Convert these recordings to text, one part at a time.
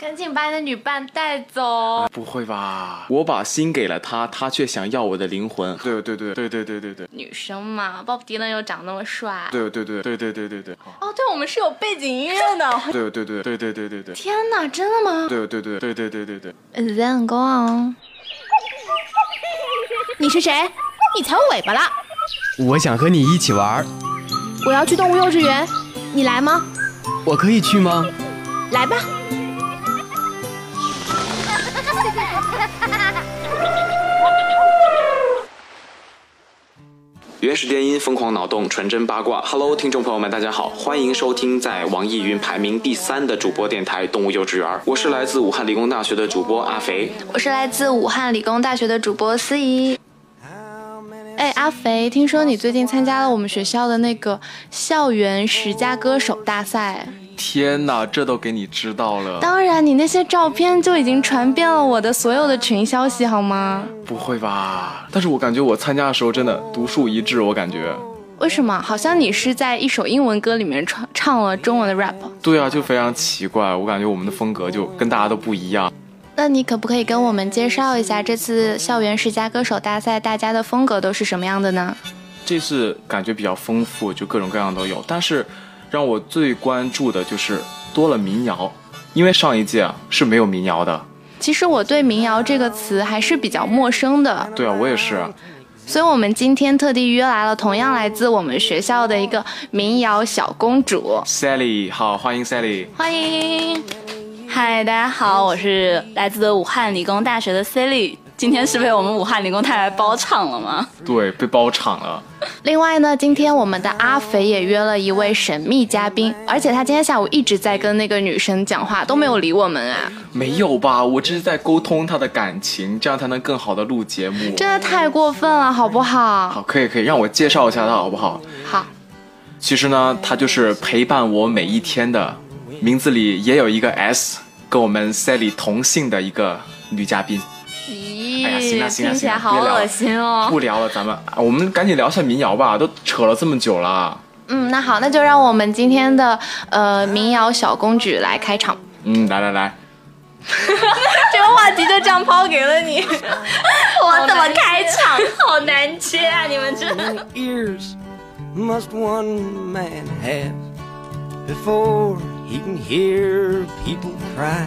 赶紧把你的女伴带走！不会吧？我把心给了他，他却想要我的灵魂。对对对对对对对对。女生嘛，Bob Dylan 又长那么帅。对对对对对对对对。哦，对，我们是有背景音乐的。对对对对对对对对。天哪，真的吗？对对对对对对对对。Then go on。你是谁？你踩我尾巴了！我想和你一起玩。我要去动物幼稚园，你来吗？我可以去吗？来吧。原始电音，疯狂脑洞，纯真八卦。Hello，听众朋友们，大家好，欢迎收听在网易云排名第三的主播电台《动物幼稚园》。我是来自武汉理工大学的主播阿肥，我是来自武汉理工大学的主播思怡。哎，阿肥，听说你最近参加了我们学校的那个校园十佳歌手大赛。天哪，这都给你知道了？当然，你那些照片就已经传遍了我的所有的群消息，好吗？不会吧？但是我感觉我参加的时候真的独树一帜，我感觉。为什么？好像你是在一首英文歌里面唱唱了中文的 rap。对啊，就非常奇怪，我感觉我们的风格就跟大家都不一样。那你可不可以跟我们介绍一下这次校园十佳歌手大赛大家的风格都是什么样的呢？这次感觉比较丰富，就各种各样都有。但是让我最关注的就是多了民谣，因为上一届啊是没有民谣的。其实我对民谣这个词还是比较陌生的。对啊，我也是。所以我们今天特地约来了同样来自我们学校的一个民谣小公主 Sally，好，欢迎 Sally，欢迎。嗨，大家好，我是来自武汉理工大学的 Sally。今天是被我们武汉理工太来包场了吗？对，被包场了。另外呢，今天我们的阿肥也约了一位神秘嘉宾，而且他今天下午一直在跟那个女生讲话，都没有理我们啊。没有吧？我这是在沟通他的感情，这样才能更好的录节目。真的太过分了，好不好？好，可以可以，让我介绍一下他好不好？好。其实呢，他就是陪伴我每一天的。名字里也有一个 S，跟我们 Sally 同姓的一个女嘉宾。咦，哎呀，行了行了行了，好恶心哦！不聊了，咱们我们赶紧聊一下民谣吧，都扯了这么久了。嗯，那好，那就让我们今天的呃民谣小公举来开场。嗯，来来来，这个话题就这样抛给了你，我怎么开场？好难接啊！你们这。he can hear people cry.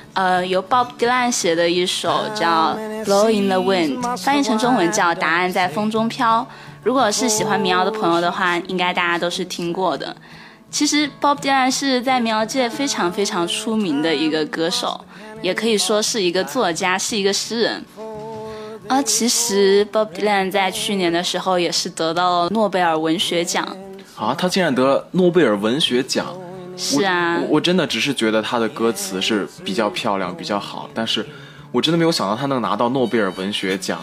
呃，由 Bob Dylan 写的一首叫《Blow in the Wind》，翻译成中文叫《答案在风中飘》。如果是喜欢民谣的朋友的话，应该大家都是听过的。其实 Bob Dylan 是在民谣界非常非常出名的一个歌手，也可以说是一个作家，是一个诗人。而其实 Bob Dylan 在去年的时候也是得到了诺贝尔文学奖。啊，他竟然得了诺贝尔文学奖！是啊，我真的只是觉得他的歌词是比较漂亮、比较好，但是我真的没有想到他能拿到诺贝尔文学奖。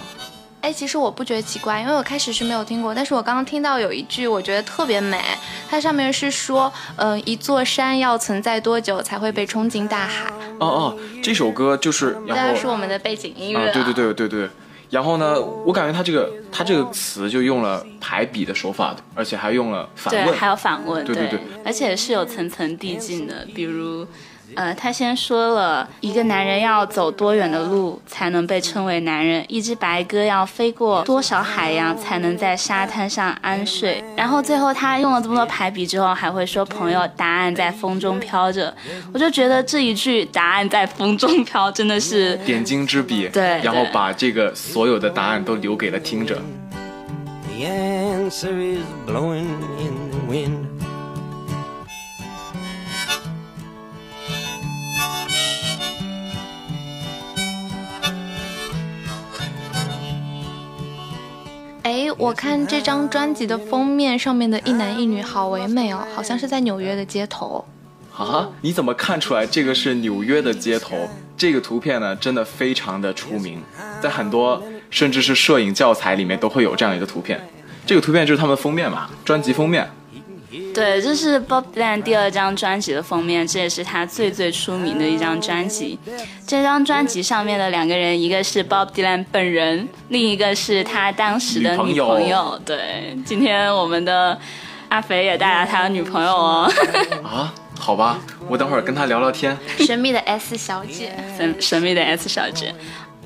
哎，其实我不觉得奇怪，因为我开始是没有听过，但是我刚刚听到有一句，我觉得特别美。它上面是说，嗯，一座山要存在多久才会被冲进大海？哦哦，这首歌就是，然后是我们的背景音乐。对对对对对。然后呢，我感觉他这个他这个词就用了排比的手法，而且还用了反问，对，还有反问，对对对，而且是有层层递进的，比如。呃，他先说了一个男人要走多远的路才能被称为男人，一只白鸽要飞过多少海洋才能在沙滩上安睡。然后最后他用了这么多排比之后，还会说朋友，答案在风中飘着。我就觉得这一句答案在风中飘真的是点睛之笔，对，然后把这个所有的答案都留给了听者。哎，我看这张专辑的封面上面的一男一女好唯美哦，好像是在纽约的街头。啊，你怎么看出来这个是纽约的街头？这个图片呢，真的非常的出名，在很多甚至是摄影教材里面都会有这样一个图片。这个图片就是他们封面嘛，专辑封面。对，这是 Bob Dylan 第二张专辑的封面，这也是他最最出名的一张专辑。这张专辑上面的两个人，一个是 Bob Dylan 本人，另一个是他当时的女朋友。对，今天我们的阿肥也带来他的女朋友哦。啊，好吧，我等会儿跟他聊聊天。神秘的 S 小姐，神神秘的 S 小姐。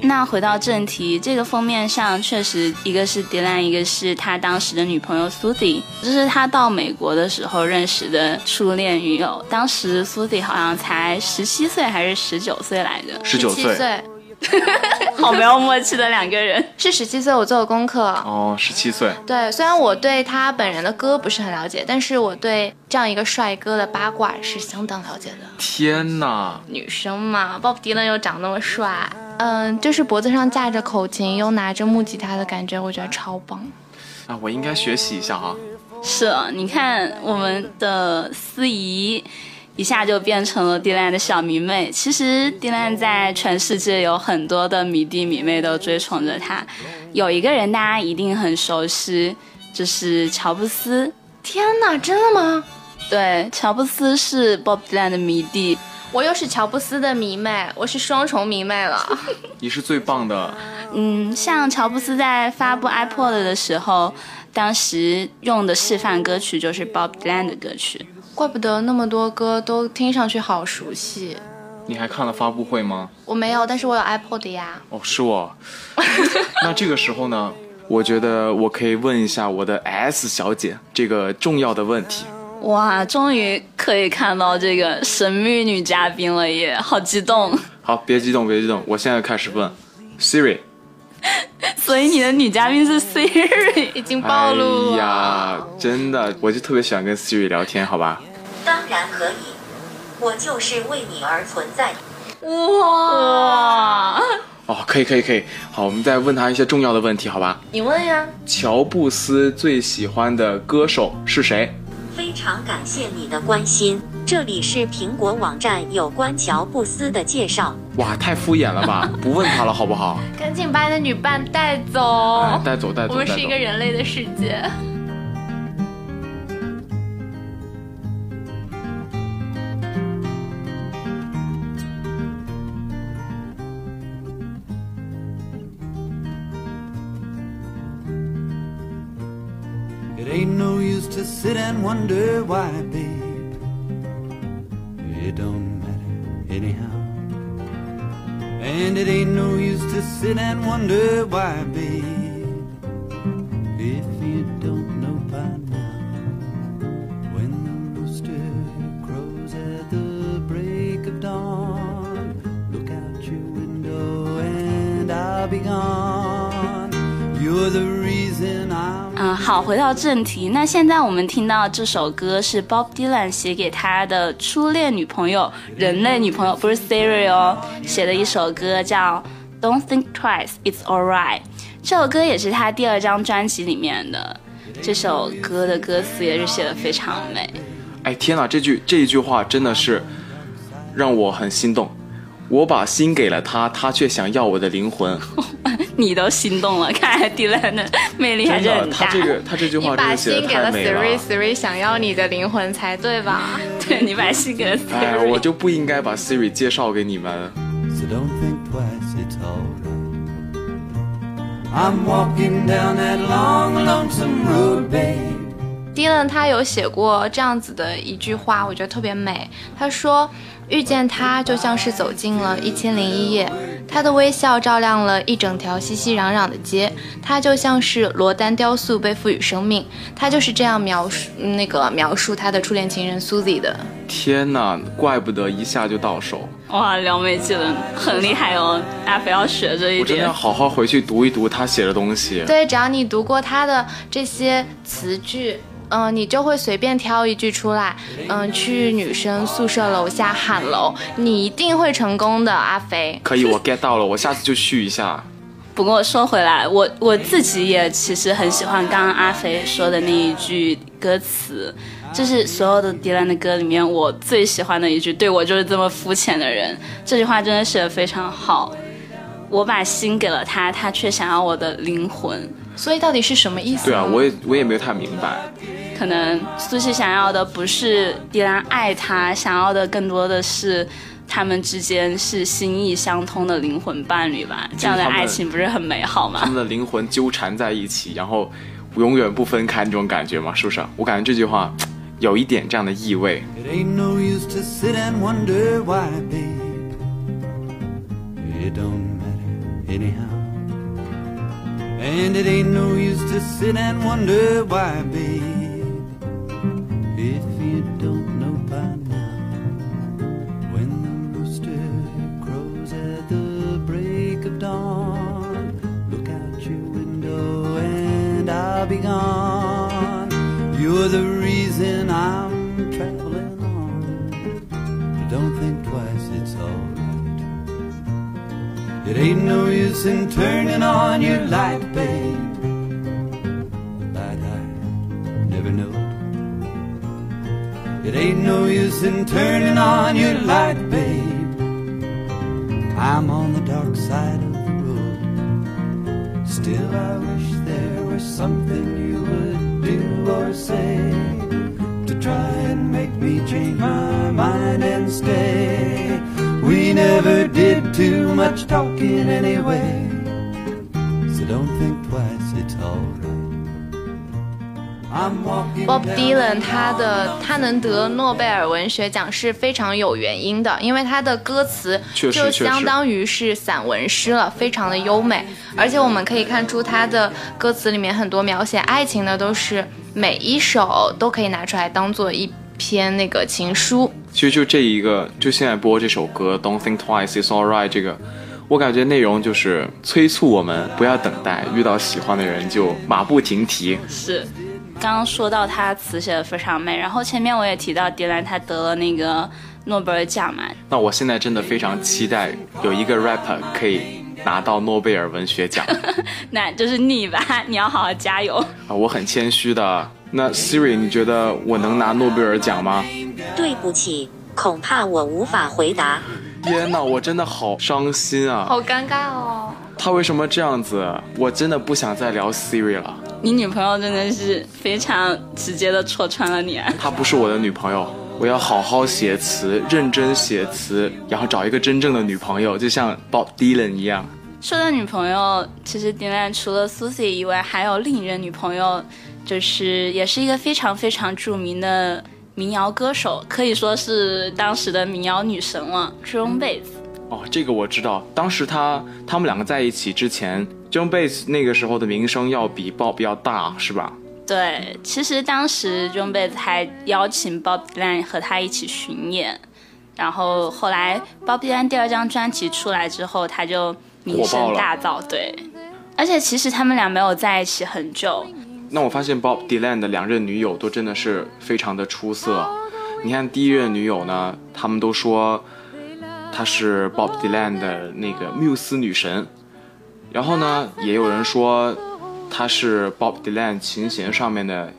那回到正题，这个封面上确实一个是迪兰，一个是他当时的女朋友苏迪，这是他到美国的时候认识的初恋女友。当时苏迪好像才十七岁还是十九岁来着？十九岁。好没有默契的两个人，是十七岁。我做的功课哦，十七岁。对，虽然我对他本人的歌不是很了解，但是我对这样一个帅哥的八卦是相当了解的。天哪，女生嘛，Bob Dylan 又长那么帅，嗯，就是脖子上架着口琴，又拿着木吉他的感觉，我觉得超棒。啊，我应该学习一下啊。是，你看我们的司仪。一下就变成了迪兰的小迷妹。其实迪兰在全世界有很多的迷弟迷妹都追崇着他。有一个人大家一定很熟悉，就是乔布斯。天哪，真的吗？对，乔布斯是 Bob Dylan 的迷弟。我又是乔布斯的迷妹，我是双重迷妹了。你是最棒的。嗯，像乔布斯在发布 iPod 的时候，当时用的示范歌曲就是 Bob Dylan 的歌曲。怪不得那么多歌都听上去好熟悉。你还看了发布会吗？我没有，但是我有 iPod 呀。哦，是我。那这个时候呢，我觉得我可以问一下我的 S 小姐这个重要的问题。哇，终于可以看到这个神秘女嘉宾了耶，好激动。好，别激动，别激动，我现在开始问 Siri。所以你的女嘉宾是 Siri，已经暴露了。哎呀，真的，我就特别喜欢跟 Siri 聊天，好吧？当然可以，我就是为你而存在。哇！哦，可以，可以，可以。好，我们再问他一些重要的问题，好吧？你问呀。乔布斯最喜欢的歌手是谁？非常感谢你的关心。这里是苹果网站有关乔布斯的介绍。哇，太敷衍了吧！不问他了，好不好？赶紧把你的女伴带走，带走，带走。我们是一个人类的世界。And wonder why, babe. It don't matter anyhow. And it ain't no use to sit and wonder why, babe. 好，回到正题。那现在我们听到这首歌是 Bob Dylan 写给他的初恋女朋友，人类女朋友，不是 Siri 哦，写的一首歌叫 Don't Think Twice, It's Alright。这首歌也是他第二张专辑里面的。这首歌的歌词也是写的非常美。哎，天哪，这句这一句话真的是让我很心动。我把心给了他，他却想要我的灵魂。你都心动了，看来迪兰的魅力还是很大。他这个，他这句话真的写的太美了。你把心给了 Siri，Siri 想要你的灵魂才对吧？对，你把心给了 Siri。哎，我就不应该把 Siri 介绍给你们。Dylan 他有写过这样子的一句话，我觉得特别美。他说。遇见他就像是走进了一千零一夜，他的微笑照亮了一整条熙熙攘攘的街，他就像是罗丹雕塑被赋予生命，他就是这样描述那个描述他的初恋情人 Susie 的。天哪，怪不得一下就到手！哇，撩妹技能很厉害哦，大家不要学这一点。我真的要好好回去读一读他写的东西。对，只要你读过他的这些词句。嗯，你就会随便挑一句出来，嗯，去女生宿舍楼下喊楼，你一定会成功的，阿肥。可以，我 get 到了，我下次就续一下。不过说回来，我我自己也其实很喜欢刚刚阿肥说的那一句歌词，就是所有的迪兰的歌里面我最喜欢的一句，对我就是这么肤浅的人。这句话真的写的非常好。我把心给了他，他却想要我的灵魂。所以到底是什么意思？对啊，我也我也没有太明白。可能苏西想要的不是迪兰爱他，想要的更多的是他们之间是心意相通的灵魂伴侣吧。这样的爱情不是很美好吗？他们的灵魂纠缠在一起，然后永远不分开那种感觉嘛，是不是？我感觉这句话有一点这样的意味。And it ain't no use to sit and wonder why, babe. If you don't know by now, when the rooster crows at the break of dawn, look out your window and I'll be gone. You're the reason I'm traveling on. Don't think twice, it's alright. It ain't no use in turning on your light, babe. It ain't no use in turning on your light, babe. I'm on the dark side of the road. Still, I wish there was something you would do or say to try and make me change my mind and stay. We never did too much talking anyway, so don't think twice, it's alright. Bob Dylan 他的他能得诺贝尔文学奖是非常有原因的，因为他的歌词就相当于是散文诗了，非常的优美。而且我们可以看出他的歌词里面很多描写爱情的都是每一首都可以拿出来当做一篇那个情书。其实就这一个，就现在播这首歌《Don't Think Twice It's Alright》这个，我感觉内容就是催促我们不要等待，遇到喜欢的人就马不停蹄。是，刚刚说到他词写的非常美，然后前面我也提到迪兰他得了那个诺贝尔奖嘛，那我现在真的非常期待有一个 rapper 可以拿到诺贝尔文学奖 那就是你吧，你要好好加油。啊！我很谦虚的。那 Siri，你觉得我能拿诺贝尔奖吗？对不起，恐怕我无法回答。天呐，我真的好伤心啊！好尴尬哦。他为什么这样子？我真的不想再聊 Siri 了。你女朋友真的是非常直接的戳穿了你啊！她不是我的女朋友，我要好好写词，认真写词，然后找一个真正的女朋友，就像 Bob Dylan 一样。说到女朋友，其实 Dylan 除了 Susie 以外，还有另一任女朋友，就是也是一个非常非常著名的民谣歌手，可以说是当时的民谣女神了，Joan Baez。哦，这个我知道。当时他他们两个在一起之前，John Baez 那个时候的名声要比 Bob 要大，是吧？对，其实当时 John Baez 还邀请 Bob Dylan 和他一起巡演，然后后来 Bob Dylan 第二张专辑出来之后，他就名声大噪。对，而且其实他们俩没有在一起很久，那我发现 Bob Dylan 的两任女友都真的是非常的出色。你看第一任女友呢，他们都说她是 Bob Dylan 的那个缪斯女神，然后呢，也有人说她是 Bob Dylan 琴弦上面的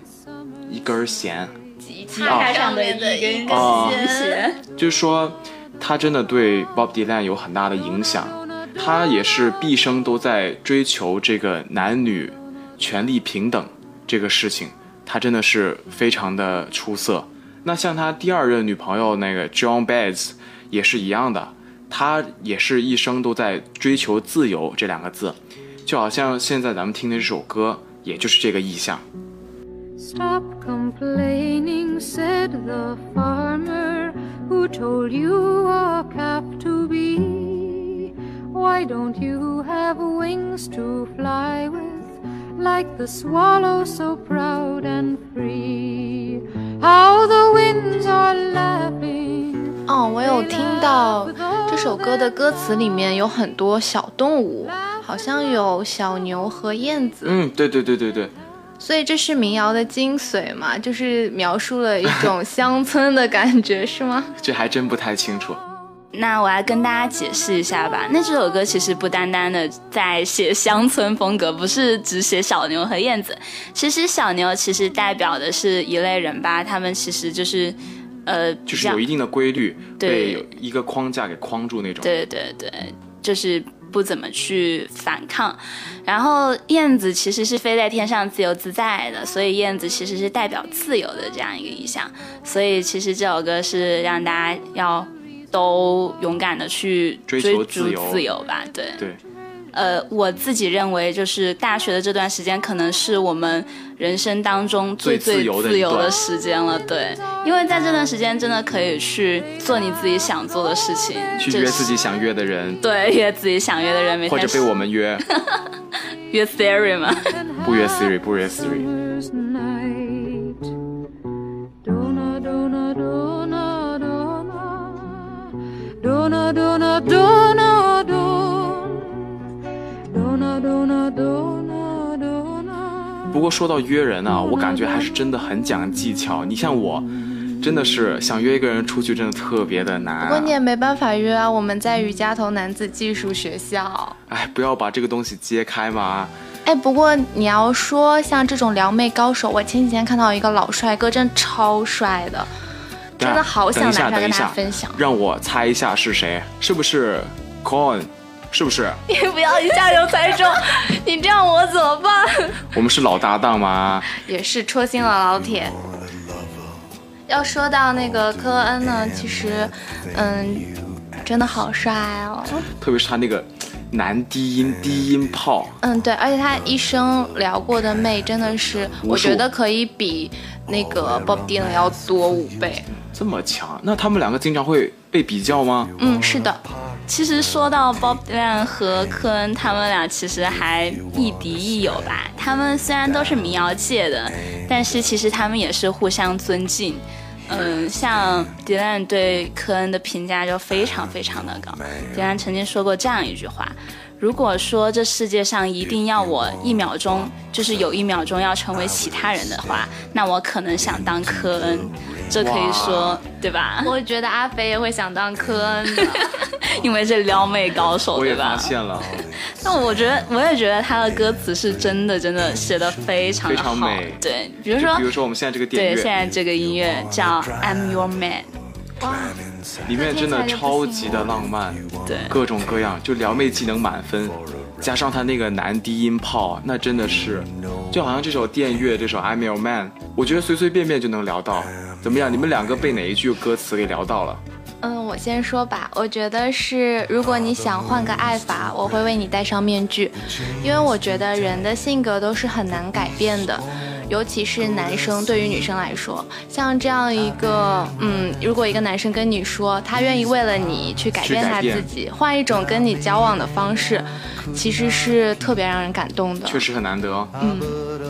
一根弦，吉他上面的一根哦弦。就是说她真的对 Bob Dylan 有很大的影响。她也是毕生都在追求这个男女权利平等这个事情，她真的是非常的出色。那像他第二任女朋友那个 John Baez 也是一样的，他也是一生都在追求自由这两个字，就好像现在咱们听的这首歌，也就是这个意象。Stop complaining, said the farmer who told you a calf to be. Why don't you have wings to fly with, like the swallow so proud and free? How the winds are laughing. 哦，我有听到这首歌的歌词里面有很多小动物，好像有小牛和燕子，嗯，对对对对对，所以这是民谣的精髓嘛，就是描述了一种乡村的感觉，是吗？这还真不太清楚。那我来跟大家解释一下吧。那这首歌其实不单单的在写乡村风格，不是只写小牛和燕子。其实小牛其实代表的是一类人吧，他们其实就是，呃，就是有一定的规律，对被一个框架给框住那种。对对对，就是不怎么去反抗。然后燕子其实是飞在天上自由自在的，所以燕子其实是代表自由的这样一个意象。所以其实这首歌是让大家要都勇敢的去追追逐求自由自由吧。对，对，呃，我自己认为就是大学的这段时间，可能是我们人生当中最最自由的时间了。对，因为在这段时间真的可以去做你自己想做的事情，去约自己想约的人，对，约自己想约的人，每天或者被我们约，约 Siri 吗。不约 Siri，不约 Siri。不过说到约人啊，我感觉还是真的很讲技巧。你像我，真的是想约一个人出去，真的特别的难、不过你啊。也没办法约啊，我们在瑜伽头男子技术学校。哎，不要把这个东西揭开嘛。哎，不过你要说像这种撩妹高手，我前几天看到一个老帅哥，真超帅的，真的好想来跟大家等一下，分享。让我猜一下是谁？是不是 Coin？是不是？你不要一下就猜中，你这样我怎么办？我们是老搭档吗？也是戳心了老铁。要说到那个科恩呢，其实，嗯，真的好帅哦。特别是他那个男低音低音炮，嗯，对，而且他一生聊过的妹真的是，我觉得可以比那个 Bob Dylan 要多五倍。这么强，那他们两个经常会被比较吗？嗯，是的，其实说到 Bob Dylan 和科恩，他们俩其实还亦敌亦友吧。他们虽然都是民谣界的，但是其实他们也是互相尊敬。嗯，像迪兰对科恩的评价就非常非常的高。迪兰曾经说过这样一句话：如果说这世界上一定要我一秒钟，就是有一秒钟要成为其他人的话，那我可能想当科恩。这可以说对吧？我觉得阿飞也会想当科恩的。因为是撩妹高手，我也对吧发？现了，那我觉得，我也觉得他的歌词是真的，真的写的非常的非常好美。对，比如说比，如说我们现在这个电对，现，在这个音乐叫《I'm Your Man》，哇里面真的超级的浪漫，对，各种各样，就撩妹技能满分，加上他那个男低音炮，那真的是，就好像这首电乐，这首 I'm Your Man，我觉得随随便便就能聊到。怎么样？你们两个被哪一句歌词给聊到了？嗯，我先说吧，我觉得是，如果你想换个爱法，我会为你戴上面具，因为我觉得人的性格都是很难改变的，尤其是男生对于女生来说，像这样一个，嗯，如果一个男生跟你说他愿意为了你去改变他自己，换一种跟你交往的方式，其实是特别让人感动的。确实很难得哦。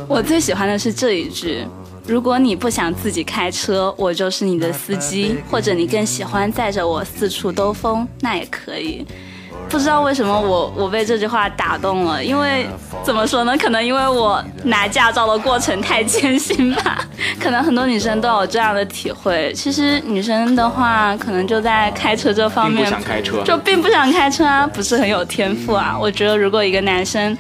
我最喜欢的是这一句。如果你不想自己开车，我就是你的司机；或者你更喜欢载着我四处兜风，那也可以。不知道为什么我我被这句话打动了，因为怎么说呢？可能因为我拿驾照的过程太艰辛吧。可能很多女生都有这样的体会。其实女生的话，可能就在开车这方面并不想开车就并不想开车啊，不是很有天赋啊。我觉得如果一个男生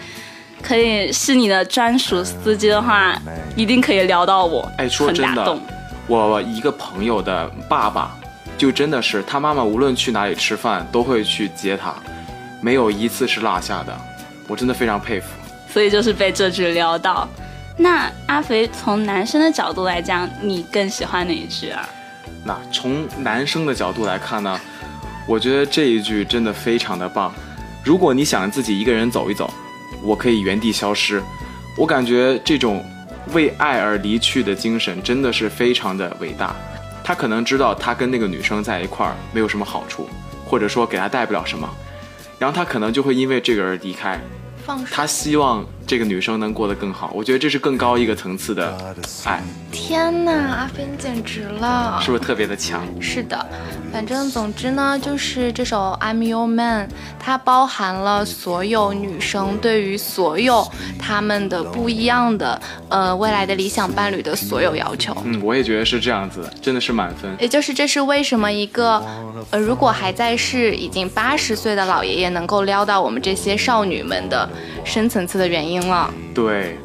可以是你的专属司机的话，一定可以聊到我，哎，说真的我一个朋友的爸爸，就真的是他妈妈无论去哪里吃饭都会去接他，没有一次是落下的，我真的非常佩服。所以就是被这句撩到。那阿肥从男生的角度来讲，你更喜欢哪一句啊？那从男生的角度来看呢，我觉得这一句真的非常的棒。如果你想自己一个人走一走，我可以原地消失。我感觉这种为爱而离去的精神真的是非常的伟大。他可能知道他跟那个女生在一块儿没有什么好处，或者说给他带不了什么，然后他可能就会因为这个而离开。他希望这个女生能过得更好。我觉得这是更高一个层次的爱，天呐，阿飞你简直了！是不是特别的强？是的，反正总之呢，就是这首《I'm Your Man》，它包含了所有女生对于所有她们的不一样的呃未来的理想伴侣的所有要求。嗯，我也觉得是这样子，真的是满分。也就是这是为什么一个呃如果还在世已经八十岁的老爷爷能够撩到我们这些少女们的深层次的原因了。对，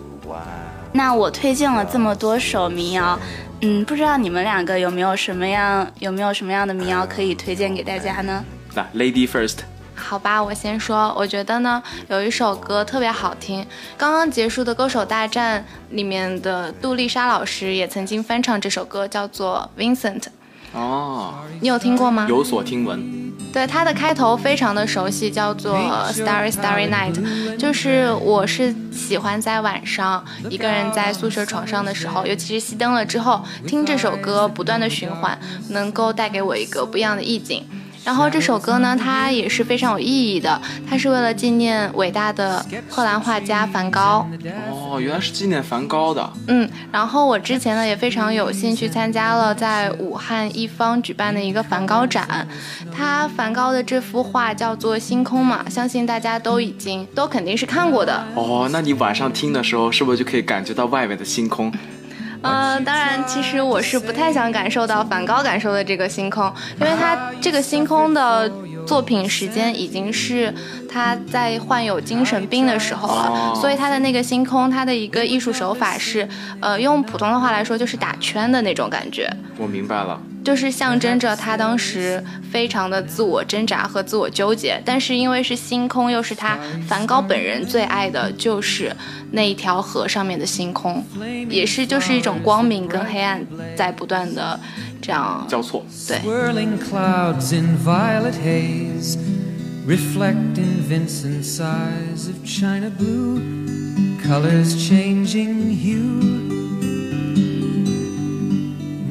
那我推荐了这么多首民谣，嗯，不知道你们两个有没有什么样有没有什么样的民谣可以推荐给大家呢？那 Lady First，好吧，我先说，我觉得呢有一首歌特别好听，刚刚结束的歌手大战里面的杜丽莎老师也曾经翻唱这首歌，叫做 Vincent，哦，你有听过吗？有所听闻。对，它的开头非常的熟悉，叫做 Starry Starry Night，就是我是喜欢在晚上一个人在宿舍床上的时候，尤其是熄灯了之后，听这首歌不断的循环，能够带给我一个不一样的意境。然后这首歌呢，它也是非常有意义的，它是为了纪念伟大的荷兰画家梵高。哦，原来是纪念梵高的。嗯，然后我之前呢也非常有幸去参加了在武汉一方举办的一个梵高展，他梵高的这幅画叫做《星空》嘛，相信大家都已经都肯定是看过的。哦，那你晚上听的时候，是不是就可以感觉到外面的星空？呃，当然，其实我是不太想感受到梵高感受的这个星空，因为他这个星空的作品时间已经是他在患有精神病的时候了，所以他的那个星空，他的一个艺术手法是，呃，用普通的话来说就是打圈的那种感觉。我明白了。就是象征着他当时非常的自我挣扎和自我纠结，但是因为是星空，又是他梵高本人最爱的，就是那一条河上面的星空，也是就是一种光明跟黑暗在不断的这样交错。对。Swirling clouds in violet haze reflect in Vincent's eyes of china blue, colors changing hue.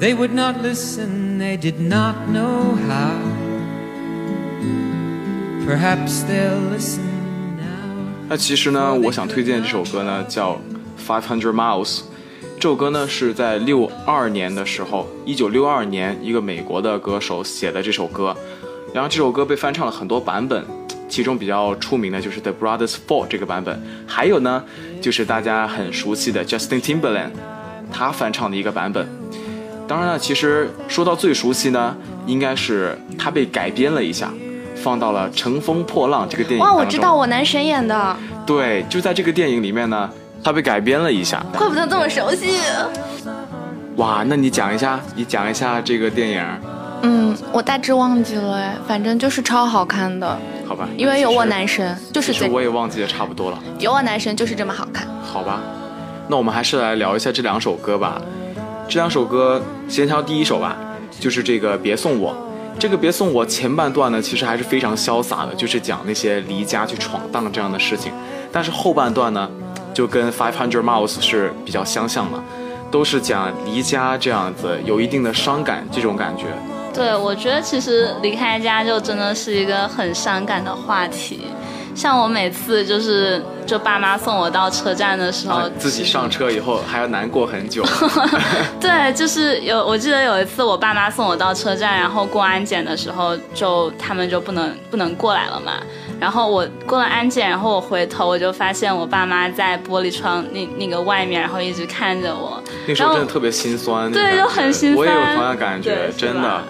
They would not listen, they did not know how. Perhaps they'll listen now. 那其实呢，我想推荐这首歌呢，叫《Five Hundred Miles》。这首歌呢是在六二年的时候，一九六二年一个美国的歌手写的这首歌，然后这首歌被翻唱了很多版本，其中比较出名的就是 The Brothers Four 这个版本，还有呢就是大家很熟悉的 Justin Timberlake 他翻唱的一个版本。当然了，其实说到最熟悉呢，应该是他被改编了一下，放到了《乘风破浪》这个电影哇。我知道我男神演的，对，就在这个电影里面呢，他被改编了一下。怪不得这么熟悉。哇，那你讲一下，你讲一下这个电影，嗯，我大致忘记了哎，反正就是超好看的，好吧？因为有我男神，就是其实我也忘记的差不多了，有我男神就是这么好看。好吧？那我们还是来聊一下这两首歌吧。这两首歌，先挑第一首吧，就是这个《别送我》。这个《别送我》前半段呢，其实还是非常潇洒的，就是讲那些离家去闯荡这样的事情。但是后半段呢，就跟《Five Hundred Miles》是比较相像的，都是讲离家这样子，有一定的伤感这种感觉。对，我觉得其实离开家就真的是一个很伤感的话题。像我每次就是就爸妈送我到车站的时候，啊，自己上车以后还要难过很久。对，就是有，我记得有一次我爸妈送我到车站，然后过安检的时候，就他们就不能不能过来了嘛。然后我过了安检，然后我回头我就发现我爸妈在玻璃窗那那个外面，然后一直看着我。那时候真的特别心酸，对，就很心酸。我也有同样感觉，真的。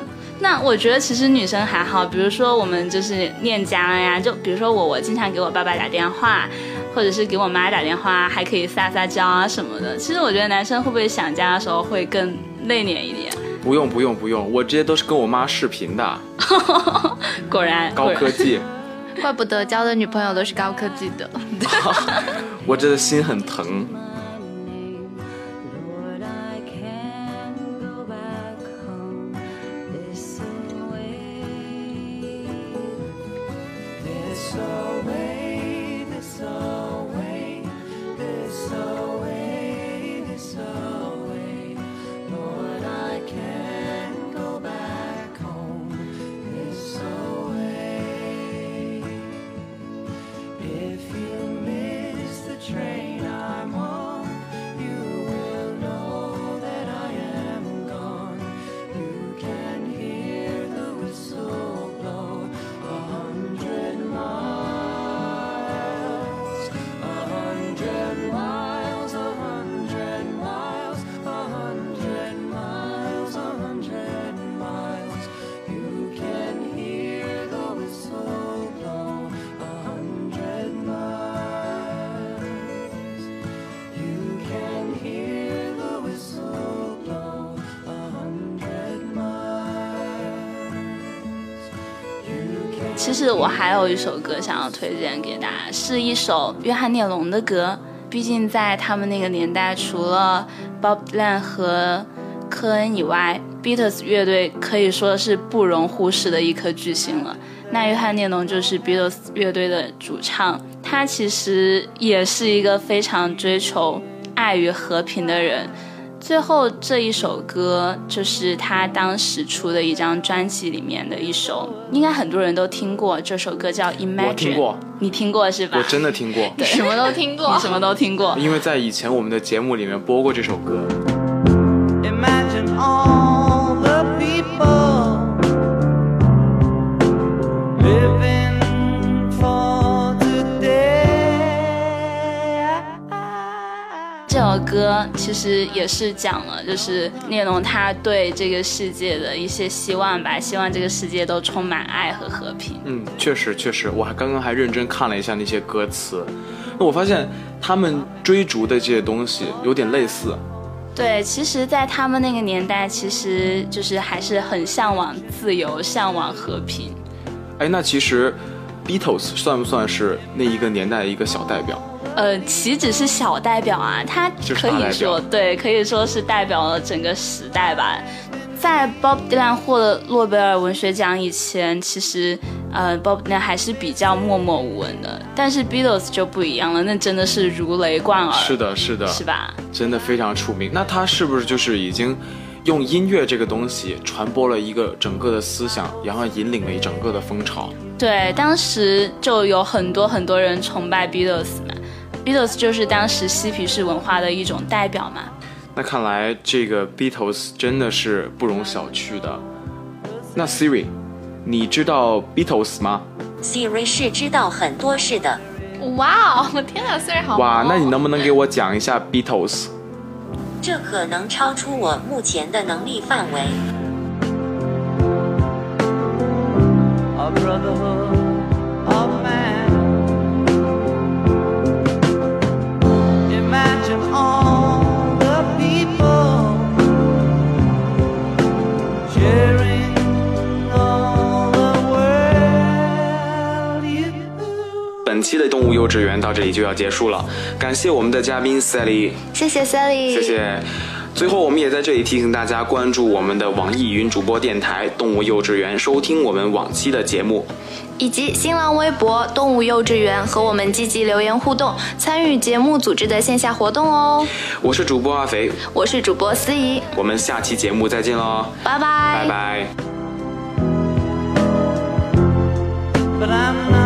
那我觉得其实女生还好，比如说我们就是念家了呀，就比如说我，我经常给我爸爸打电话，或者是给我妈打电话，还可以撒撒娇啊什么的。其实我觉得男生会不会想家的时候会更内敛一点？不用不用不用，我这些都是跟我妈视频的，果然，高果然科技，怪不得交的女朋友都是高科技的。我真的心很疼。其实我还有一首歌想要推荐给大家，是一首约翰列侬的歌。毕竟在他们那个年代，除了 Bob Dylan 和科恩以外，Beatles 乐队可以说是不容忽视的一颗巨星了。那约翰列侬就是 Beatles 乐队的主唱，他其实也是一个非常追求爱与和平的人。最后这一首歌就是他当时出的一张专辑里面的一首，应该很多人都听过。这首歌叫《Imagine》，我听过，你听过是吧？我真的听过，你什么都听过，你什么都听过，因为在以前我们的节目里面播过这首歌。其实也是讲了，就是聂龙他对这个世界的一些希望吧，希望这个世界都充满爱和和平。嗯，确实确实，我还刚刚还认真看了一下那些歌词，那我发现他们追逐的这些东西有点类似。对，其实，在他们那个年代，其实就是还是很向往自由，向往和平。哎，那其实 Beatles 算不算是那一个年代的一个小代表？呃，岂止是小代表啊，他可以说对，可以说是代表了整个时代吧。在 Bob Dylan 获得诺贝尔文学奖以前，其实呃 Bob Dylan 还是比较默默无闻的。但是 Beatles 就不一样了，那真的是如雷贯耳。是的，是的，是吧？真的非常出名。那他是不是就是已经用音乐这个东西传播了一个整个的思想，然后引领了一整个的风潮？对，当时就有很多很多人崇拜 Beatles 嘛。Beatles 就是当时嬉皮士文化的一种代表嘛。那看来这个 Beatles 真的是不容小觑的。那 Siri，你知道 Beatles 吗？Siri 是知道很多事的。哇哦，天哪，Siri 好哇，那你能不能给我讲一下 Beatles？这可能超出我目前的能力范围。本期的动物幼稚园到这里就要结束了，感谢我们的嘉宾 Sally，谢谢 Sally，谢谢。最后，我们也在这里提醒大家关注我们的网易云主播电台“动物幼稚园”，收听我们往期的节目。以及新浪微博“动物幼稚园”和我们积极留言互动，参与节目组织的线下活动哦。我是主播阿肥，我是主播思怡，我们下期节目再见喽，拜拜，拜拜。